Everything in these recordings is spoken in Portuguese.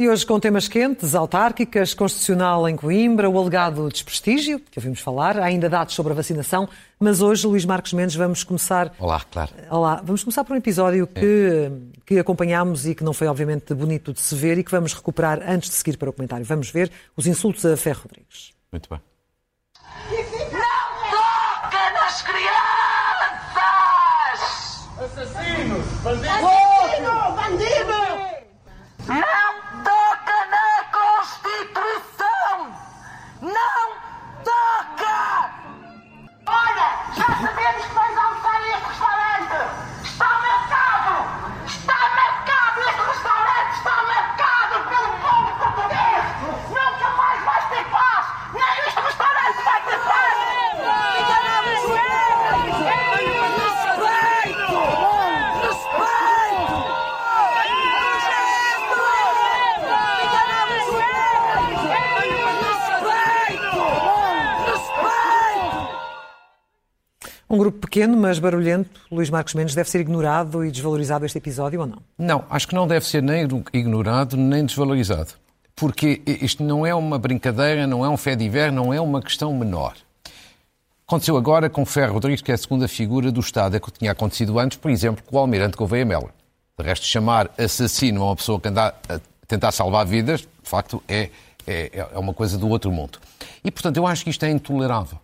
E hoje com temas quentes, autárquicas, constitucional em Coimbra, o alegado desprestígio, que ouvimos falar, há ainda dados sobre a vacinação, mas hoje, Luís Marcos Mendes, vamos começar... Olá, claro. Olá, vamos começar por um episódio que, é. que acompanhámos e que não foi obviamente bonito de se ver e que vamos recuperar antes de seguir para o comentário. Vamos ver os insultos a Ferro Rodrigues. Muito bem. Não toca nas crianças! Assassinos! Bandidos! Bandido! Bandido! Não pequeno, mas barulhento, Luís Marcos Mendes, deve ser ignorado e desvalorizado este episódio ou não? Não, acho que não deve ser nem ignorado nem desvalorizado. Porque isto não é uma brincadeira, não é um fé de inverno, não é uma questão menor. Aconteceu agora com Ferro Rodrigues, que é a segunda figura do Estado, é que tinha acontecido antes, por exemplo, com o Almirante Gouveia Melo. De resto, chamar assassino a uma pessoa que anda a tentar salvar vidas, de facto, é, é, é uma coisa do outro mundo. E, portanto, eu acho que isto é intolerável.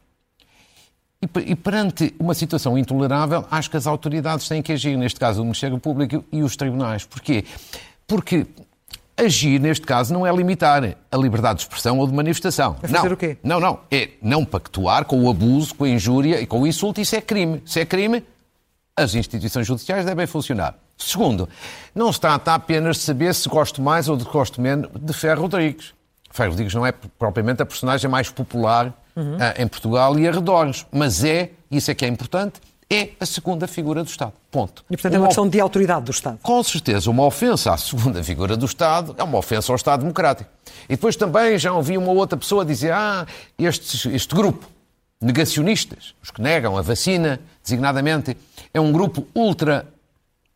E, e perante uma situação intolerável, acho que as autoridades têm que agir, neste caso o Ministério Público e os tribunais. Porquê? Porque agir, neste caso, não é limitar a liberdade de expressão ou de manifestação. É fazer não, o quê? Não, não. É não pactuar com o abuso, com a injúria e com o insulto. Isso é crime. Se é crime, as instituições judiciais devem funcionar. Segundo, não se trata apenas de saber se gosto mais ou de gosto menos de Ferro Rodrigues. Ferro Rodrigues não é propriamente a personagem mais popular uhum. em Portugal e arredores, mas é, isso é que é importante, é a segunda figura do Estado. Ponto. E, portanto, é uma questão de autoridade do Estado. Com certeza, uma ofensa à segunda figura do Estado é uma ofensa ao Estado Democrático. E depois também já ouvi uma outra pessoa dizer ah, este, este grupo, negacionistas, os que negam a vacina, designadamente, é um grupo ultra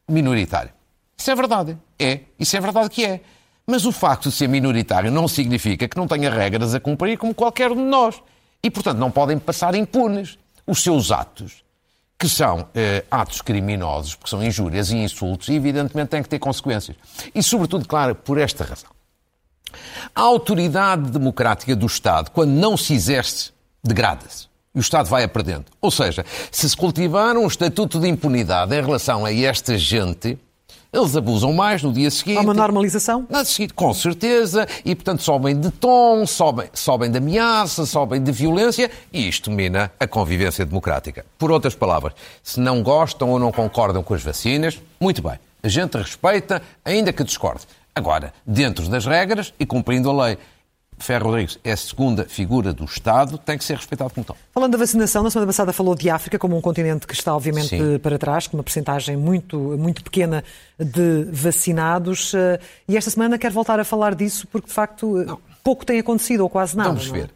minoritário. Isso é verdade. É. Isso é verdade que é. Mas o facto de ser minoritário não significa que não tenha regras a cumprir como qualquer um de nós. E, portanto, não podem passar impunes os seus atos, que são eh, atos criminosos, porque são injúrias e insultos, e evidentemente têm que ter consequências. E, sobretudo, claro, por esta razão. A autoridade democrática do Estado, quando não se exerce, degrada-se. E o Estado vai a perdendo. Ou seja, se se cultivar um estatuto de impunidade em relação a esta gente, eles abusam mais no dia seguinte. Há uma normalização? No dia seguinte, com certeza, e portanto sobem de tom, sobem, sobem de ameaça, sobem de violência, e isto mina a convivência democrática. Por outras palavras, se não gostam ou não concordam com as vacinas, muito bem, a gente respeita, ainda que discorde. Agora, dentro das regras e cumprindo a lei. Ferro Rodrigues é a segunda figura do Estado, tem que ser respeitado como tal. Falando da vacinação, na semana passada falou de África como um continente que está, obviamente, Sim. para trás, com uma percentagem muito, muito pequena de vacinados. Eh, e esta semana quer voltar a falar disso porque, de facto, Não. pouco tem acontecido, ou quase nada. Vamos é? ver.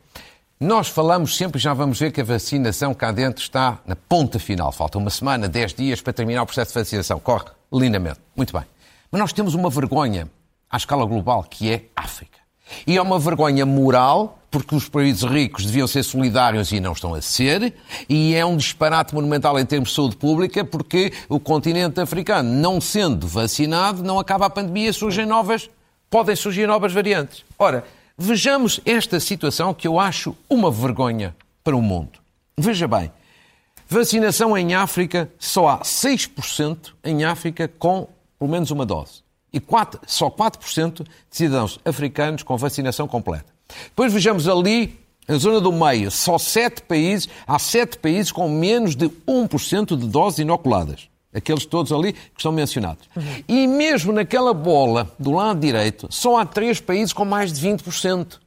Nós falamos sempre, já vamos ver que a vacinação cá dentro está na ponta final. Falta uma semana, dez dias para terminar o processo de vacinação. Corre lindamente. Muito bem. Mas nós temos uma vergonha à escala global, que é África. E é uma vergonha moral, porque os países ricos deviam ser solidários e não estão a ser, e é um disparate monumental em termos de saúde pública, porque o continente africano, não sendo vacinado, não acaba a pandemia, surgem novas, podem surgir novas variantes. Ora, vejamos esta situação que eu acho uma vergonha para o mundo. Veja bem, vacinação em África, só há 6% em África com pelo menos uma dose e 4, só 4% de cidadãos africanos com vacinação completa. Depois vejamos ali, na zona do meio, só 7 países, há 7 países com menos de 1% de doses inoculadas. Aqueles todos ali que estão mencionados. Uhum. E mesmo naquela bola do lado direito, só há 3 países com mais de 20%.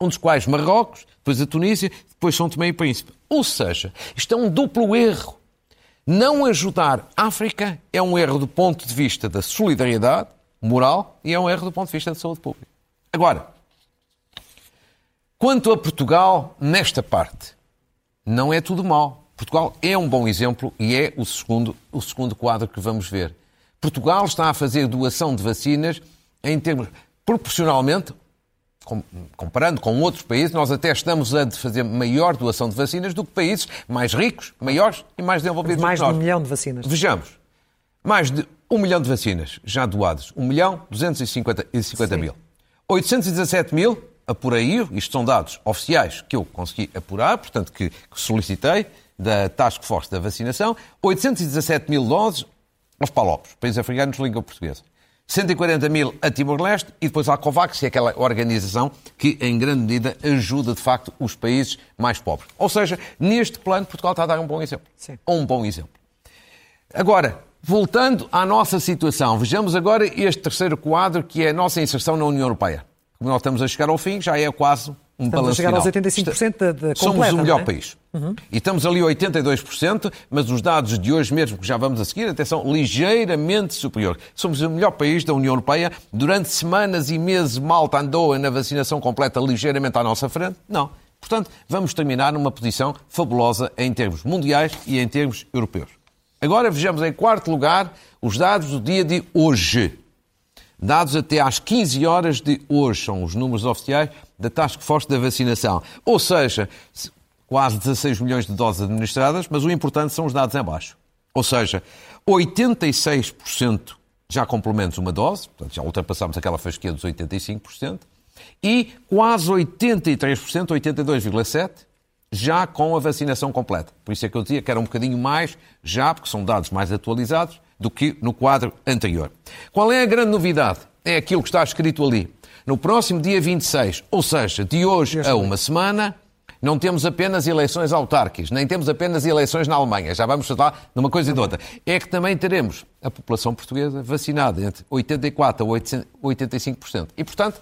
Um dos quais Marrocos, depois a Tunísia, depois São Tomé e Príncipe. Ou seja, isto é um duplo erro. Não ajudar a África é um erro do ponto de vista da solidariedade moral e é um erro do ponto de vista da saúde pública. Agora, quanto a Portugal, nesta parte, não é tudo mal. Portugal é um bom exemplo e é o segundo, o segundo quadro que vamos ver. Portugal está a fazer doação de vacinas em termos proporcionalmente, comparando com outros países, nós até estamos a fazer maior doação de vacinas do que países mais ricos, maiores e mais desenvolvidos. Mais de um milhão de vacinas. Vejamos, mais de um milhão de vacinas já doadas. Um milhão 250 mil. 817 mil, apurei, isto são dados oficiais que eu consegui apurar, portanto que, que solicitei da Task Force da vacinação, 817 mil doses aos Palopes, países africanos de língua portuguesa. 140 mil a Timor-Leste e depois a COVAX, que é aquela organização que, em grande medida, ajuda, de facto, os países mais pobres. Ou seja, neste plano, Portugal está a dar um bom exemplo. Sim. Um bom exemplo. Agora, voltando à nossa situação, vejamos agora este terceiro quadro, que é a nossa inserção na União Europeia. Como nós estamos a chegar ao fim, já é quase um Estamos a chegar aos 85% da, da Somos completa, o melhor é? país. E estamos ali 82%, mas os dados de hoje mesmo, que já vamos a seguir, até são ligeiramente superior. Somos o melhor país da União Europeia. Durante semanas e meses, Malta andou na vacinação completa ligeiramente à nossa frente? Não. Portanto, vamos terminar numa posição fabulosa em termos mundiais e em termos europeus. Agora vejamos em quarto lugar os dados do dia de hoje. Dados até às 15 horas de hoje, são os números oficiais da Task Force da vacinação. Ou seja, quase 16 milhões de doses administradas, mas o importante são os dados em baixo. Ou seja, 86% já com pelo menos uma dose, portanto já ultrapassamos aquela fasquia dos 85%, e quase 83%, 82,7%, já com a vacinação completa. Por isso é que eu dizia que era um bocadinho mais, já, porque são dados mais atualizados, do que no quadro anterior. Qual é a grande novidade? É aquilo que está escrito ali. No próximo dia 26, ou seja, de hoje a uma semana, não temos apenas eleições autárquicas, nem temos apenas eleições na Alemanha. Já vamos falar de uma coisa e de outra. É que também teremos a população portuguesa vacinada entre 84% a 85%. E, portanto,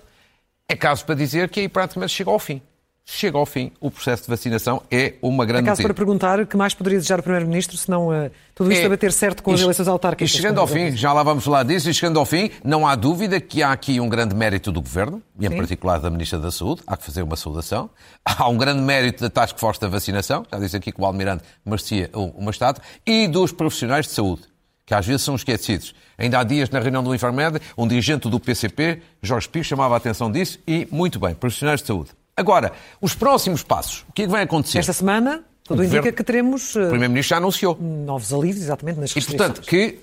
é caso para dizer que aí praticamente chega ao fim chega ao fim, o processo de vacinação é uma grande Acaso para perguntar, que mais poderia desejar o Primeiro-Ministro, se não uh, tudo isto é, a bater certo com as eleições autárquicas? E chegando ao fim, já lá vamos falar disso, e chegando ao fim, não há dúvida que há aqui um grande mérito do Governo, e em Sim. particular da Ministra da Saúde, há que fazer uma saudação. Há um grande mérito da Task Force da vacinação, já disse aqui que o Almirante merecia uma estátua, e dos profissionais de saúde que às vezes são esquecidos. Ainda há dias, na reunião do Infarmed, um dirigente do PCP, Jorge Pires, chamava a atenção disso e, muito bem, profissionais de saúde. Agora, os próximos passos, o que é que vai acontecer? Esta semana, tudo indica governo- que teremos O Primeiro-Ministro já anunciou. novos alívios, exatamente, nas E, restrições. portanto, que...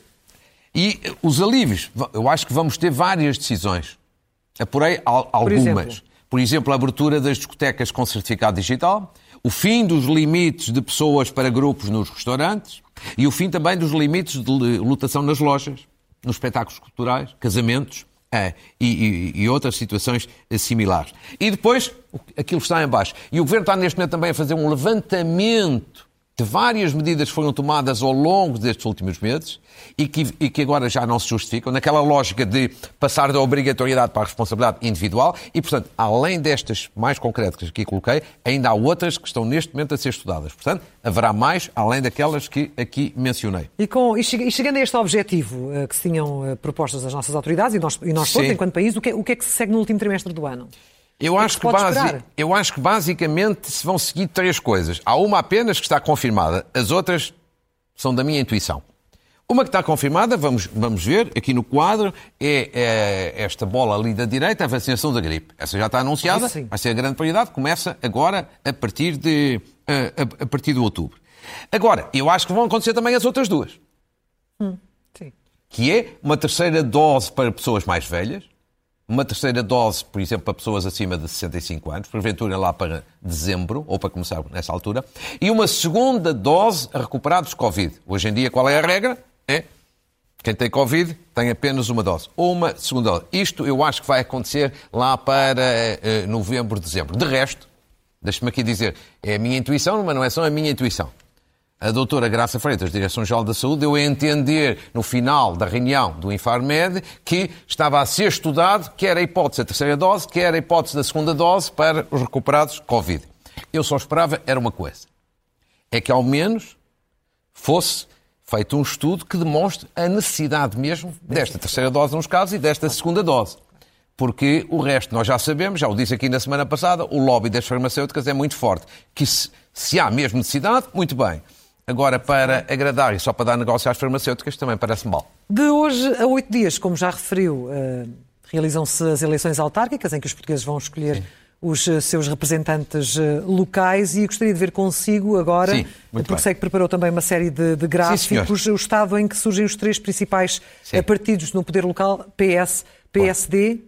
E eh, os alívios, eu acho que vamos ter várias decisões. Apurei al- algumas. exemplo? Por exemplo, a abertura das discotecas com certificado digital, o fim dos limites de pessoas para grupos nos restaurantes e o fim também dos limites de lotação nas lojas, nos espetáculos culturais, casamentos eh, e, e- e outras situações eh, similares. E depois, aquilo está em baixo. E o Governo está neste momento também a fazer um levantamento de várias medidas que foram tomadas ao longo destes últimos meses e que, e que agora já não se justificam, naquela lógica de passar da obrigatoriedade para a responsabilidade individual e, portanto, além destas mais concretas que aqui coloquei, ainda há outras que estão neste momento a ser estudadas. Portanto, haverá mais, além daquelas que aqui mencionei. E, com- e che- chegando a este objetivo uh, que se tinham uh, propostas as nossas autoridades e nós, e nós todos, enquanto país, o que, o que é que se segue no último trimestre do ano? Eu que acho que, basi- esperar? eu acho que basicamente se vão seguir três coisas. Há uma apenas que está confirmada, as outras são da minha intuição. Uma que está confirmada, vamos, vamos ver, aqui no quadro, é, é esta bola ali da direita, a vacinação da gripe. Essa já está anunciada, sim. vai ser a grande prioridade, começa agora a partir de, a, a- partir de outubro. Agora, eu acho que vão acontecer também as outras duas Sim. que é uma terceira dose para pessoas mais velhas, uma terceira dose, por exemplo, para pessoas acima de 65 anos, porventura lá para dezembro, ou para começar nessa altura, e uma segunda dose a recuperados de Covid. Hoje em dia, qual é a regra? É quem tem Covid tem apenas uma dose, ou uma segunda dose. Isto eu acho que vai acontecer lá para eh, novembro, dezembro. De resto, deixe-me aqui dizer, é a minha intuição, mas não é só a minha intuição. A doutora Graça Freitas, Direção-Geral da Saúde, deu a entender no final da reunião do Infarmed que estava a ser estudado quer a hipótese da terceira dose, quer a hipótese da segunda dose para os recuperados Covid. Eu só esperava era uma coisa. É que ao menos fosse feito um estudo que demonstre a necessidade mesmo desta terceira dose nos casos e desta segunda dose. Porque o resto nós já sabemos, já o disse aqui na semana passada, o lobby das farmacêuticas é muito forte. Que se, se há mesmo necessidade, muito bem. Agora, para agradar e só para dar negócio às farmacêuticas, também parece mal. De hoje a oito dias, como já referiu, uh, realizam-se as eleições autárquicas, em que os portugueses vão escolher Sim. os eh, seus representantes eh, locais e gostaria de ver consigo agora, Sim, porque bem. sei que preparou também uma série de, de gráficos, Sim, o estado em que surgem os três principais Sim. partidos no poder local, PS, PSD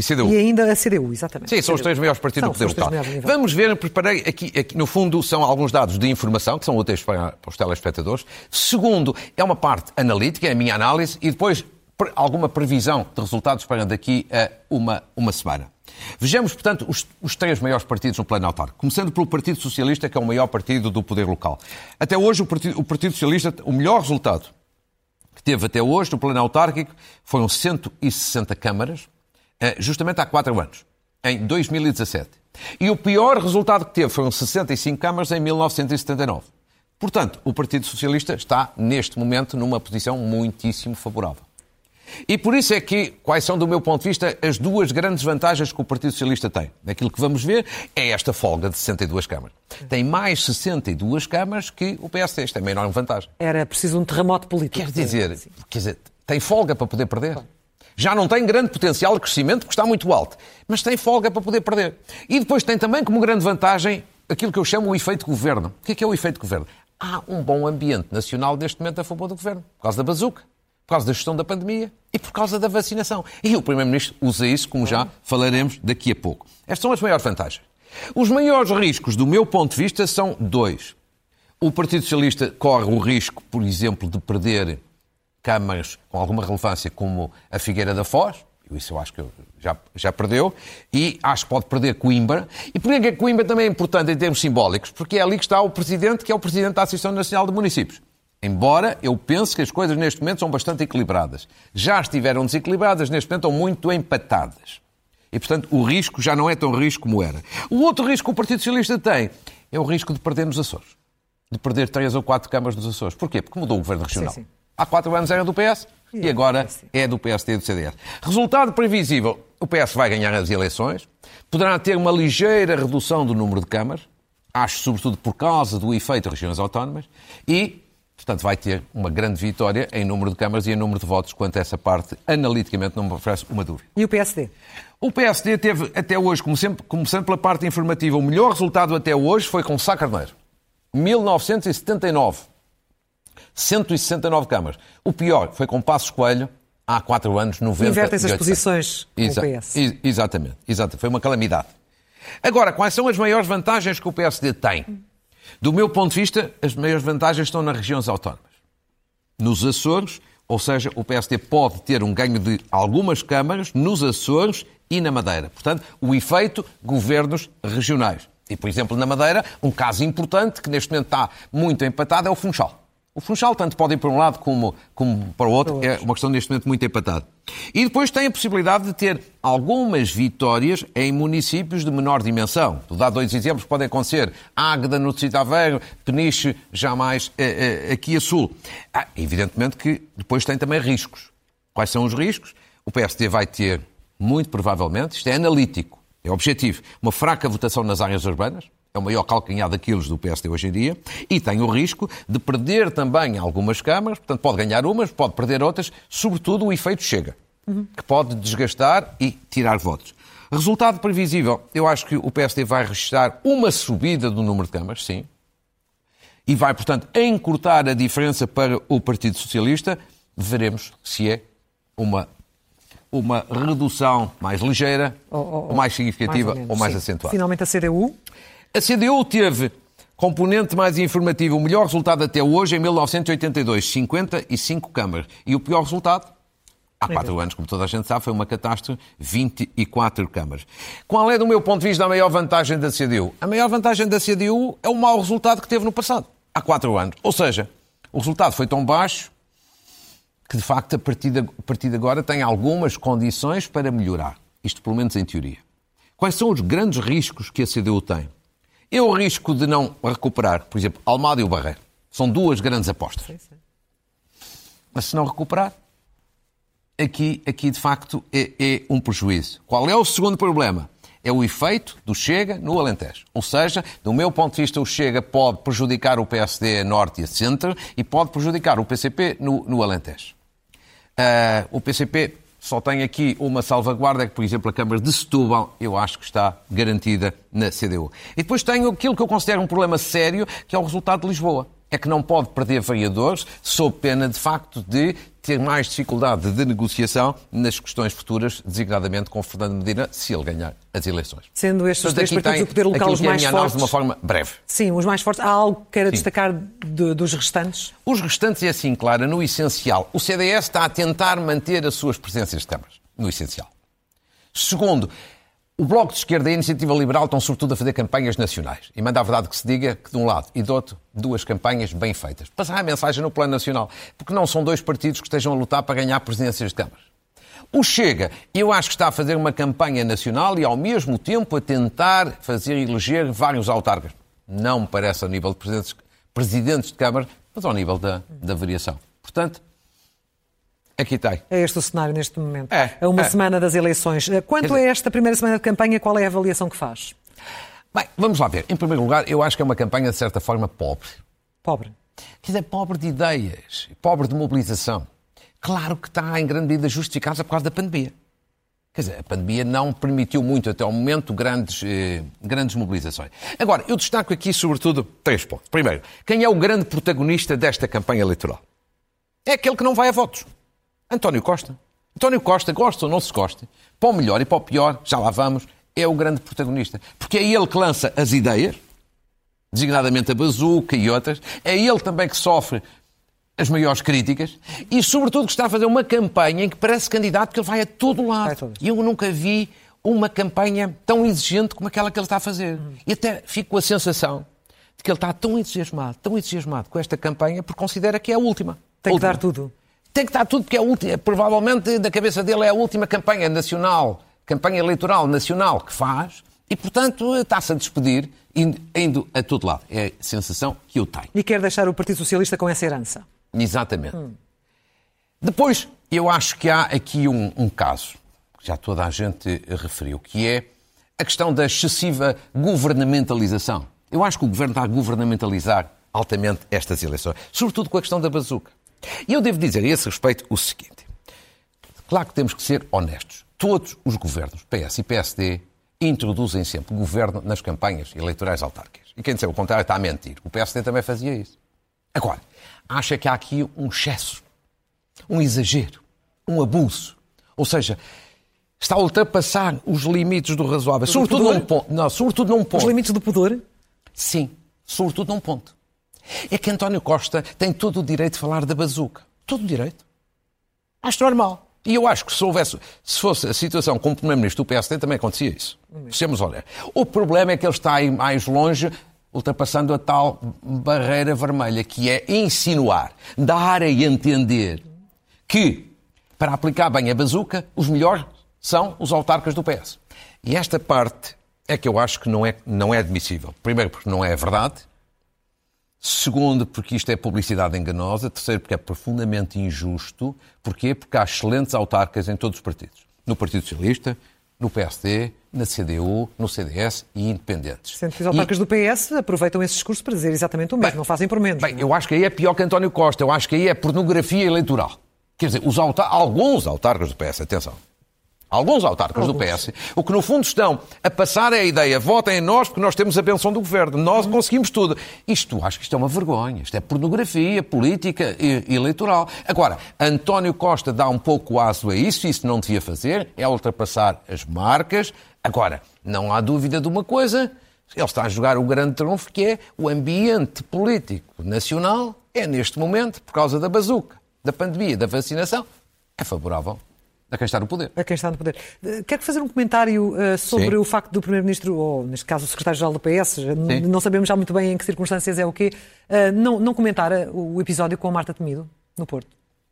e CDU. E ainda a CDU, exatamente. Sim, são os três maiores partidos são, do poder local. Vamos ver, preparei aqui, aqui, no fundo, são alguns dados de informação que são úteis para, para os telespectadores. Segundo, é uma parte analítica, é a minha análise, e depois alguma previsão de resultados para daqui a uma, uma semana. Vejamos, portanto, os, os, três maiores partidos no plano autárquico. Começando pelo Partido Socialista, que é o maior partido do poder local. Até hoje, o Partido, o partido Socialista, o melhor resultado que teve até hoje no plano autárquico foram 160 câmaras, justamente há quatro anos, em 2017. E o pior resultado que teve foram 65 câmaras em 1979. Portanto, o Partido Socialista está, neste momento, numa posição muitíssimo favorável. E por isso é que, quais são, do meu ponto de vista, as duas grandes vantagens que o Partido Socialista tem? Aquilo que vamos ver é esta folga de 62 câmaras. Tem mais 62 câmaras que o PSD. Isto é uma enorme vantagem. Era preciso um terremoto político. Quer dizer, quer dizer tem folga para poder perder. Já não tem grande potencial de crescimento porque está muito alto, mas tem folga para poder perder. E depois tem também como grande vantagem aquilo que eu chamo o efeito governo. O que é, que é o efeito governo? Há um bom ambiente nacional neste momento a favor do governo, por causa da bazuca, por causa da gestão da pandemia e por causa da vacinação. E o Primeiro-Ministro usa isso, como já falaremos daqui a pouco. Estas são as maiores vantagens. Os maiores riscos, do meu ponto de vista, são dois. O Partido Socialista corre o risco, por exemplo, de perder câmaras com alguma relevância, como a Figueira da Foz, isso eu acho que já, já perdeu, e acho que pode perder Coimbra. E por que Coimbra também é importante em termos simbólicos? Porque é ali que está o Presidente, que é o Presidente da Associação Nacional de Municípios. Embora eu pense que as coisas neste momento são bastante equilibradas. Já estiveram desequilibradas, neste momento estão muito empatadas. E, portanto, o risco já não é tão risco como era. O outro risco que o Partido Socialista tem é o risco de perder nos Açores. De perder três ou quatro câmaras nos Açores. Porquê? Porque mudou o governo regional. Sim, sim. Há quatro anos era do PS e agora é do PSD e do CDS. Resultado previsível: o PS vai ganhar as eleições, poderá ter uma ligeira redução do número de câmaras, acho sobretudo por causa do efeito das regiões autónomas, e, portanto, vai ter uma grande vitória em número de câmaras e em número de votos, quanto a essa parte, analiticamente, não me oferece uma dúvida. E o PSD? O PSD teve até hoje, como sempre, começando pela parte informativa, o melhor resultado até hoje foi com Sá Carneiro. 1979. 169 câmaras. O pior foi com Passos Coelho, há quatro anos, 90 Invertem-se as posições Exa. Exatamente, exatamente. Foi uma calamidade. Agora, quais são as maiores vantagens que o PSD tem? Do meu ponto de vista, as maiores vantagens estão nas regiões autónomas. Nos Açores, ou seja, o PSD pode ter um ganho de algumas câmaras nos Açores e na Madeira. Portanto, o efeito governos regionais. E, por exemplo, na Madeira, um caso importante que neste momento está muito empatado é o Funchal. O Funchal tanto pode ir para um lado como, como para o outro, é uma questão neste momento muito empatada. E depois tem a possibilidade de ter algumas vitórias em municípios de menor dimensão. Vou dar dois exemplos que podem acontecer. Águeda, no Aveiro, Peniche, jamais eh, eh, aqui a sul. Ah, evidentemente que depois tem também riscos. Quais são os riscos? O PSD vai ter, muito provavelmente, isto é analítico, é objetivo, uma fraca votação nas áreas urbanas, é o maior calcanhar daqueles do PSD hoje em dia, e tem o risco de perder também algumas câmaras, portanto pode ganhar umas, pode perder outras, sobretudo o efeito chega, uhum. que pode desgastar e tirar votos. Resultado previsível, eu acho que o PSD vai registrar uma subida do número de câmaras, sim, e vai, portanto, encurtar a diferença para o Partido Socialista. Veremos se é uma, uma redução mais ligeira, ou, ou, ou mais significativa, mais ou, ou mais sim. acentuada. Finalmente a CDU a CDU teve componente mais informativo, o melhor resultado até hoje em 1982, 55 câmaras. E o pior resultado, há quatro anos, como toda a gente sabe, foi uma catástrofe, 24 câmaras. Qual é, do meu ponto de vista, a maior vantagem da CDU? A maior vantagem da CDU é o mau resultado que teve no passado, há quatro anos. Ou seja, o resultado foi tão baixo que, de facto, a partir de, a partir de agora tem algumas condições para melhorar. Isto, pelo menos, em teoria. Quais são os grandes riscos que a CDU tem? Eu risco de não recuperar, por exemplo, Almada e o Barreiro. São duas grandes apostas. Sim, sim. Mas se não recuperar, aqui, aqui de facto é, é, um prejuízo. Qual é o segundo problema? É o efeito do Chega no Alentejo. Ou seja, do meu ponto de vista, o Chega pode prejudicar o PSD a norte e a centro e pode prejudicar o PCP no, no Alentejo. Uh, o PCP só tem aqui uma salvaguarda, é que, por exemplo, a Câmara de Setúbal, eu acho que está garantida na CDU. E depois tenho aquilo que eu considero um problema sério, que é o resultado de Lisboa. É que não pode perder vereadores, sob pena, de facto, de ter mais dificuldade de negociação nas questões futuras, designadamente com Fernando Medina, se ele ganhar as eleições. Sendo estes Portanto, três partidos tem o poder local os que é mais fortes. de uma forma breve. Sim, os mais fortes. Há algo que queira destacar de- dos restantes? Os restantes é assim, Clara, no essencial. O CDS está a tentar manter as suas presenças de câmaras, no essencial. Segundo, o Bloco de Esquerda e a Iniciativa Liberal estão sobretudo a fazer campanhas nacionais. E manda a verdade que se diga que de um lado e do outro, duas campanhas bem feitas. Passar a mensagem no plano nacional. Porque não são dois partidos que estejam a lutar para ganhar presidências de câmaras. O Chega, eu acho que está a fazer uma campanha nacional e ao mesmo tempo a tentar fazer eleger vários autarcas. Não me parece ao nível de presidentes, presidentes de Câmara, mas ao nível da, da variação. Portanto, aqui tem. É este o cenário neste momento. É, a uma é. semana das eleições. Quanto Quer dizer- a esta primeira semana de campanha, qual é a avaliação que faz? Bem, vamos lá ver. Em primeiro lugar, eu acho que é uma campanha de certa forma pobre. Pobre. Quer dizer, pobre de ideias, pobre de mobilização. Claro que está em grande medida justificada por causa da pandemia. Quer dizer, a pandemia não permitiu muito até ao momento grandes, eh, grandes mobilizações. Agora, eu destaco aqui sobretudo três pontos. Primeiro, quem é o grande protagonista desta campanha eleitoral? É aquele que não vai a votos. António Costa. António Costa, gosta ou não se gosta, para o melhor e para o pior, já lá vamos, é o grande protagonista. Porque é ele que lança as ideias, designadamente a bazuca e outras, é ele também que sofre as maiores críticas e, sobretudo, que está a fazer uma campanha em que parece candidato que ele vai a todo lado. E eu nunca vi uma campanha tão exigente como aquela que ele está a fazer. E até fico com a sensação de que ele está tão entusiasmado, tão entusiasmado com esta campanha porque considera que é a última. Tem que dar última. tudo. Tem que dar tudo porque é a última. Provavelmente, da cabeça dele, é a última campanha nacional, campanha eleitoral nacional que faz e, portanto, está-se a despedir indo, indo a todo lado. É a sensação que eu tenho. E quer deixar o Partido Socialista com essa herança. Exatamente. Depois, eu acho que há aqui um, um caso, que já toda a gente referiu, que é a questão da excessiva governamentalização. Eu acho que o governo está a governamentalizar altamente estas eleições, sobretudo com a questão da bazuca. E eu devo dizer a esse respeito o seguinte: claro que temos que ser honestos. Todos os governos, PS e PSD, introduzem sempre governo nas campanhas eleitorais autárquicas. E quem disser o contrário está a mentir. O PSD também fazia isso. Agora, acha que há aqui um excesso, um exagero, um abuso. Ou seja, está a ultrapassar os limites do razoável. Sobretudo num ponto. Não, sobretudo num Os ponto. limites do pudor? Sim, sobretudo num ponto. É que António Costa tem todo o direito de falar da bazuca. Todo o direito. Acho normal. E eu acho que se houvesse, se fosse a situação como Primeiro-Ministro do PSD, também acontecia isso. Deixemos olhar. O problema é que ele está aí mais longe, ultrapassando a tal barreira vermelha, que é insinuar, dar a entender que, para aplicar bem a bazuca, os melhores são os autarcas do PS. E esta parte é que eu acho que não é, não é admissível. Primeiro, porque não é verdade. Segundo, porque isto é publicidade enganosa. Terceiro, porque é profundamente injusto. Porquê? Porque há excelentes autarcas em todos os partidos. No Partido Socialista, no PSD, na CDU, no CDS e independentes. Sendo que os autarcas do PS aproveitam esse discurso para dizer exatamente o mesmo, não fazem por menos. Bem, eu acho que aí é pior que António Costa. Eu acho que aí é pornografia eleitoral. Quer dizer, os autar- alguns autarcas do PS, atenção. Alguns autarcas do PS, o que no fundo estão a passar é a ideia, votem em nós porque nós temos a benção do governo, nós conseguimos tudo. Isto, acho que isto é uma vergonha, isto é pornografia política e e eleitoral. Agora, António Costa dá um pouco aso a isso, isso não devia fazer, é ultrapassar as marcas. Agora, não há dúvida de uma coisa, ele está a jogar o grande trunfo que é o ambiente político nacional é neste momento, por causa da bazuca, da pandemia, da vacinação, é favorável a quem está no poder. A quem está no poder. Eh, Quero fazer um comentário eh, sobre Sim. o facto do Primeiro-Ministro, ou neste caso o Secretário-Geral do PS, n- não sabemos já muito bem em que circunstâncias é o quê, eh, não, não comentar eh, o episódio com a Marta Temido, no Porto,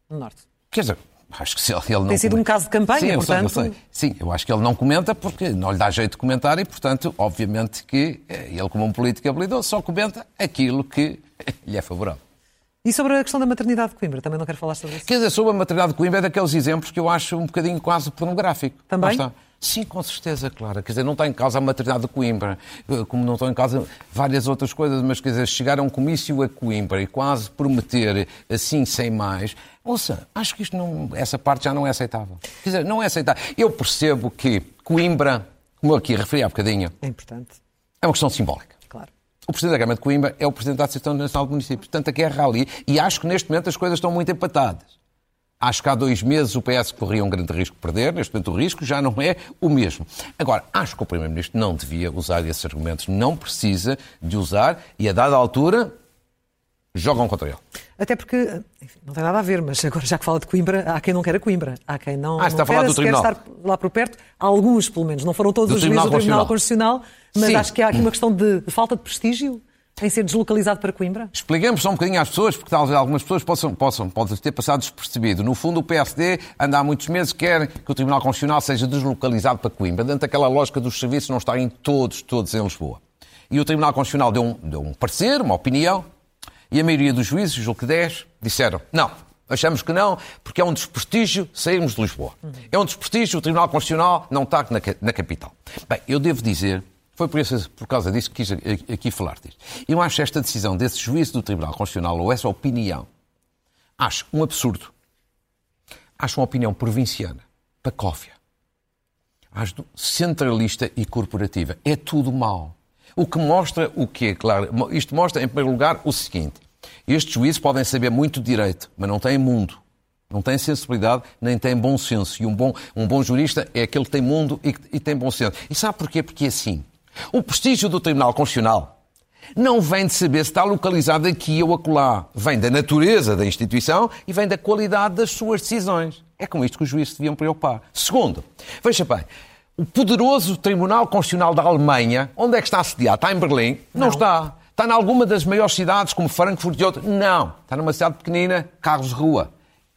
no Norte. Quer dizer, acho que se ele, não. Tem sido um comenta- caso de campanha, Sim, eu sei, eu portanto- sei. Sim, eu acho que ele não comenta porque não lhe dá jeito de comentar e, portanto, obviamente que eh, ele, como um político habilidoso, só comenta aquilo que lhe é favorável. E sobre a questão da maternidade de Coimbra, também não quero falar sobre isso. Quer dizer, sobre a maternidade de Coimbra é daqueles exemplos que eu acho um bocadinho quase pornográfico. Também? Sim, com certeza, Clara. Quer dizer, não está em causa a maternidade de Coimbra, eh, como não estão em causa várias outras coisas, mas quer dizer, chegar a um comício a Coimbra e quase prometer assim, sem mais, ouça, acho que isto não, essa parte já não é aceitável. Quer dizer, não é aceitável. Eu percebo que Coimbra, como eu aqui referi há bocadinho, É importante, é uma questão simbólica. O Presidente da Câmara de Coimbra é o Presidente da Associação Nacional de Municípios. Portanto, a guerra ali. E acho que neste momento as coisas estão muito empatadas. Acho que há dois meses o PS corria um grande risco de perder. Neste momento o risco já não é o mesmo. Agora, acho que o Primeiro-Ministro não devia usar esses argumentos. Não precisa de usar e, a dada altura, jogam contra ele. Até porque, enfim, não tem nada a ver, mas agora já que fala de Coimbra, há quem não queira Coimbra. Há quem não, Ah, está não a falar queira do Tribunal. estar lá por perto. Alguns, pelo menos. Não foram todos Do os juízes do Tribunal Tribunal Constitucional, mas Sim. acho que há aqui uma questão de falta de prestígio em ser deslocalizado para Coimbra. Expliquemos só um bocadinho às pessoas, porque talvez algumas pessoas possam, possam podem ter passado despercebido. No fundo, o PSD anda há muitos meses, quer que o Tribunal Constitucional seja deslocalizado para Coimbra, dentro daquela lógica dos serviços não estarem todos, todos em Lisboa. E o Tribunal Constitucional deu um, deu um parecer, uma opinião, e a maioria dos juízes, julgo que 10, disseram não. Achamos que não, porque é um desprestígio sairmos de Lisboa. É um desprestígio, o Tribunal Constitucional não está na, na capital. Bem, eu devo dizer, foi por, isso, por causa disso que quis aqui falar disto. Eu acho esta decisão desse juízo do Tribunal Constitucional, ou essa opinião, acho um absurdo. Acho uma opinião provinciana, pacófia. Acho centralista e corporativa. É tudo mau. O que mostra o quê? Claro, isto mostra, em primeiro lugar, o seguinte. Estes juízes podem saber muito direito, mas não têm mundo. Não têm sensibilidade, nem têm bom senso. E um bom, um bom jurista é aquele que tem mundo e, e tem bom senso. E sabe porquê? Porque é assim. O prestígio do Tribunal Constitucional não vem de saber se está localizado aqui ou acolá. Vem da natureza da instituição e vem da qualidade das suas decisões. É com isto que os juízes deviam preocupar. Segundo, veja bem, o poderoso Tribunal Constitucional da Alemanha, onde é que está assediado? Está em Berlim? Não, está. Está em alguma das maiores cidades, como Frankfurt e outras? Não. Está numa cidade pequenina, Carlos de Rua.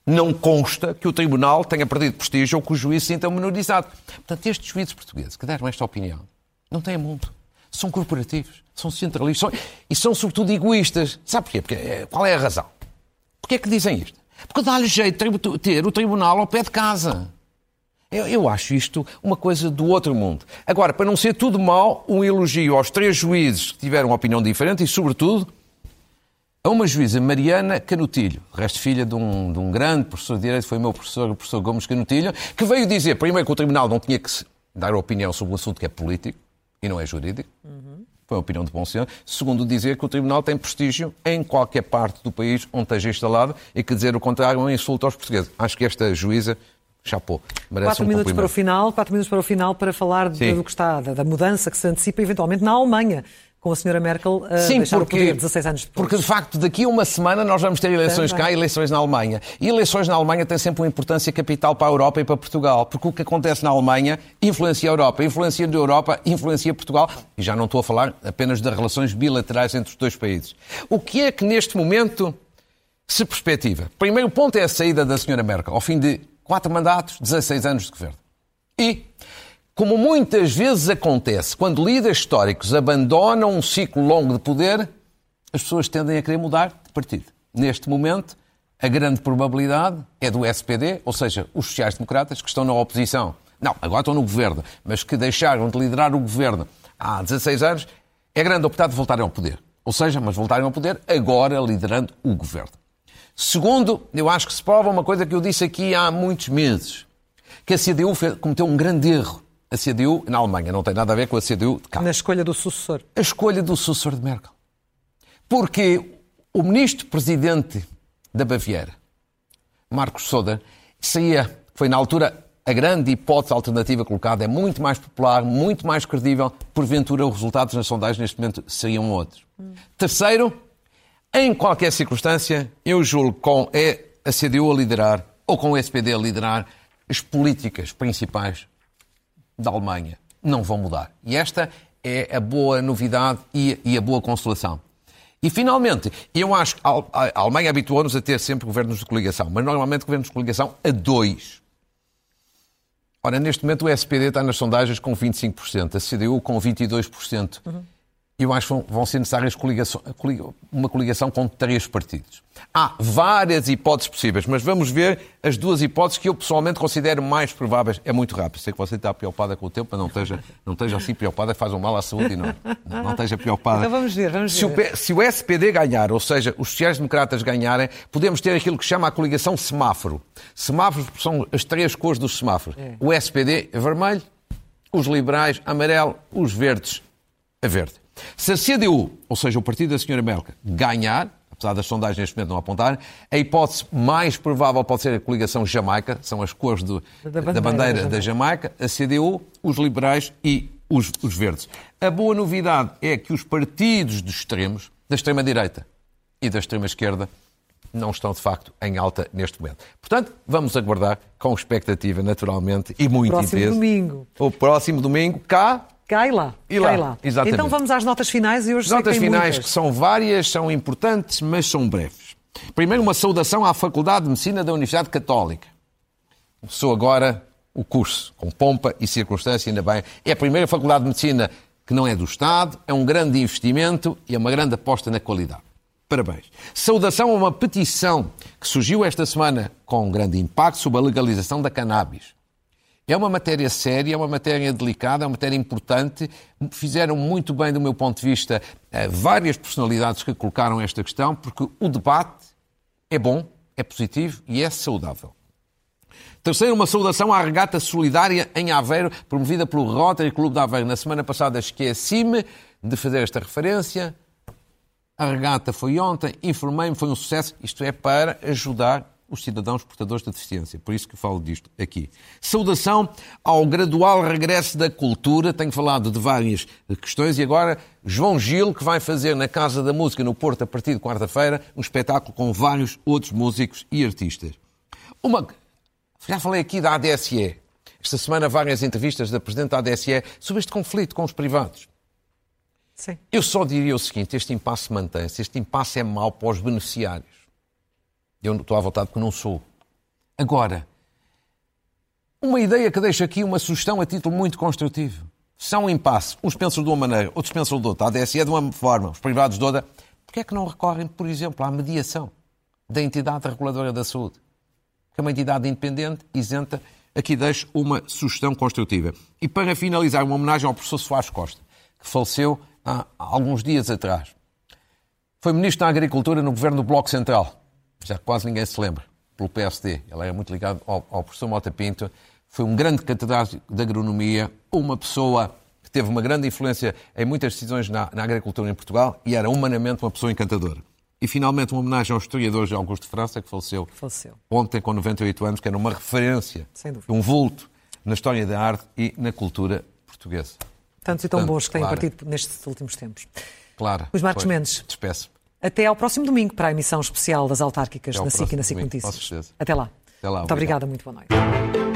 Não consta que o Tribunal tenha perdido prestígio ou que o juiz se sinta menorizado. Portanto, estes juízes portugueses que deram esta opinião não têm mundo. São corporativos, são centralistas são- e são, sobretudo, egoístas. Sabe porquê? Porque, eh, qual é a razão? Porquê é que dizem isto? Porque dá-lhe jeito de ter o tribunal ao pé de casa. Eu, eu acho isto uma coisa do outro mundo. Agora, para não ser tudo mal, um elogio aos três juízes que tiveram opinião diferente e, sobretudo, a uma juíza, Mariana Canutilho, resto filha de um, de um grande professor de Direito, foi meu professor, o professor Gomes Canutilho, que veio dizer, primeiro, que o Tribunal não tinha que dar opinião sobre um assunto que é político e não é jurídico. Foi uma opinião de bom senso. Segundo, dizer que o Tribunal tem prestígio em qualquer parte do país onde esteja instalado e que dizer o contrário é um insulto aos portugueses. Acho que esta juíza, chapou, merece Quatro um minutos para o final, quatro minutos para o final para falar de- do que está, da, da mudança que se antecipa eventualmente na Alemanha, com a senhora Merkel a Sim, deixar porque, o poder 16 anos depois. porque de facto daqui a uma semana nós vamos ter eleições Também. cá e eleições na Alemanha. E eleições na Alemanha têm sempre uma importância capital para a Europa e para Portugal, porque o que acontece na Alemanha influencia a Europa, influencia a Europa, influencia Portugal, e já não estou a falar apenas das relações bilaterais entre os dois países. O que é que neste momento se perspectiva? Primeiro ponto é a saída da senhora Merkel, ao fim de quatro mandatos, 16 anos de governo. E, como muitas vezes acontece, quando líderes históricos abandonam um ciclo longo de poder, as pessoas tendem a querer mudar de partido. Neste momento, a grande probabilidade é do SPD, ou seja, os sociais-democratas que estão na oposição. Não, agora estão no governo, mas que deixaram de liderar o governo há 16 anos, é grande oportunidade de voltarem ao poder. Ou seja, mas voltarem ao poder agora liderando o governo. Segundo, eu acho que se prova uma coisa que eu disse aqui há muitos meses, que a CDU cometeu um grande erro. A CDU, na Alemanha, não tem nada a ver com a CDU de cá Na escolha do sucessor. a escolha do sucessor de Merkel. Porque o ministro-presidente da Baviera, Marcos Soder, saía, foi na altura a grande hipótese alternativa colocada, é muito mais popular, muito mais credível, porventura os resultados nas sondagens neste momento seriam outros. Terceiro, em qualquer circunstância, eu julgo com é a CDU a liderar ou com o SPD a liderar as políticas principais da Alemanha não vão mudar. E esta é a boa novidade e, e a boa consolação. E, finalmente, eu acho que a Al- a Alemanha habituou-nos a ter sempre governos de coligação, mas normalmente governos de coligação a dois. Ora, neste momento o SPD está nas sondagens com 25%, a CDU com 22%. Eu acho que vão, ser necessárias coligação, uma coligação com três partidos. Há várias hipóteses possíveis, mas vamos ver as duas hipóteses que eu pessoalmente considero mais prováveis. É muito rápido. Sei que você está preocupada com o tempo, mas não esteja, não esteja assim preocupada, faz um mal à saúde e não. Não, esteja preocupada. Então vamos ver, vamos se ver. O, se o SPD ganhar, ou seja, os sociais-democratas ganharem, podemos ter aquilo que chama a coligação semáforo. Semáforos são as três cores dos semáforos. É. O SPD é vermelho, os liberais amarelo, os verdes a verde. Se a CDU, ou seja, o partido da senhora Merkel, ganhar, apesar das sondagens neste momento não apontarem, a hipótese mais provável pode ser a coligação Jamaica, são as cores do, da bandeira, da, bandeira da Jamaica, a CDU, os liberais e os, os verdes. A boa novidade é que os partidos dos extremos, da extrema-direita e da extrema-esquerda, não estão de facto em alta neste momento. Portanto, vamos aguardar com expectativa, naturalmente, e muito próximo domingo. O próximo domingo, cá Cai lá. E lá. Lá. Exatamente. Então vamos às notas finais e hoje Notas finais muitas. que são várias, são importantes, mas são breves. Primeiro, uma saudação à Faculdade de Medicina da Universidade Católica. Começou agora o curso, com pompa e circunstância, ainda bem. É a primeira Faculdade de Medicina que não é do Estado, é um grande investimento e é uma grande aposta na qualidade. Parabéns. Saudação a uma petição que surgiu esta semana com grande impacto sobre a legalização da cannabis. É uma matéria séria, é uma matéria delicada, é uma matéria importante. Fizeram muito bem, do meu ponto de vista, eh, várias personalidades que colocaram esta questão, porque o debate é bom, é positivo e é saudável. Terceiro, uma saudação à regata solidária em Aveiro, promovida pelo Rotary Clube de Aveiro. Na semana passada esqueci-me de fazer esta referência. A regata foi ontem, informei-me, foi um sucesso. Isto é para ajudar os cidadãos portadores de deficiência. Por isso que falo disto aqui. Saudação ao gradual regresso da cultura. Tenho falado de várias questões e agora João Gil, que vai fazer na Casa da Música no Porto a partir de quarta-feira um espetáculo com vários outros músicos e artistas. Uma... Já falei aqui da ADSE. Esta semana várias entrevistas da Presidente da ADSE sobre este conflito com os privados. Sim. Eu só diria o seguinte, este impasse mantém-se. Este impasse é mau para os beneficiários. Eu estou à vontade porque não sou. Agora, uma ideia que deixo aqui, uma sugestão a título muito construtivo. São um impasse. Uns pensam de uma maneira, outros pensam de outra. A ADSE é de uma forma, os privados de outra. Porquê é que não recorrem, por exemplo, à mediação da entidade reguladora da saúde? Que é uma entidade independente, isenta. Aqui deixo uma sugestão construtiva. E para finalizar, uma homenagem ao professor Soares Costa, que faleceu há alguns dias atrás. Foi Ministro da Agricultura no governo do Bloco Central já quase ninguém se lembra, pelo PSD. Ele era muito ligado ao, ao professor Mota Pinto. Foi um grande catedrático de agronomia, uma pessoa que teve uma grande influência em muitas decisões na, na agricultura em Portugal e era humanamente uma pessoa encantadora. E finalmente uma homenagem ao historiador João Augusto de França, que faleceu, faleceu, ontem com 98 anos, que era uma referência, um vulto na história da arte e na cultura portuguesa. Tantos e tão bons que têm claro. partido nestes últimos tempos. Claro. Os Marcos Mendes. Despeço. Até ao próximo domingo para a emissão especial das autárquicas na SIC e na SIC Notícias. Até lá. Até lá. Muito obrigada, muito boa noite.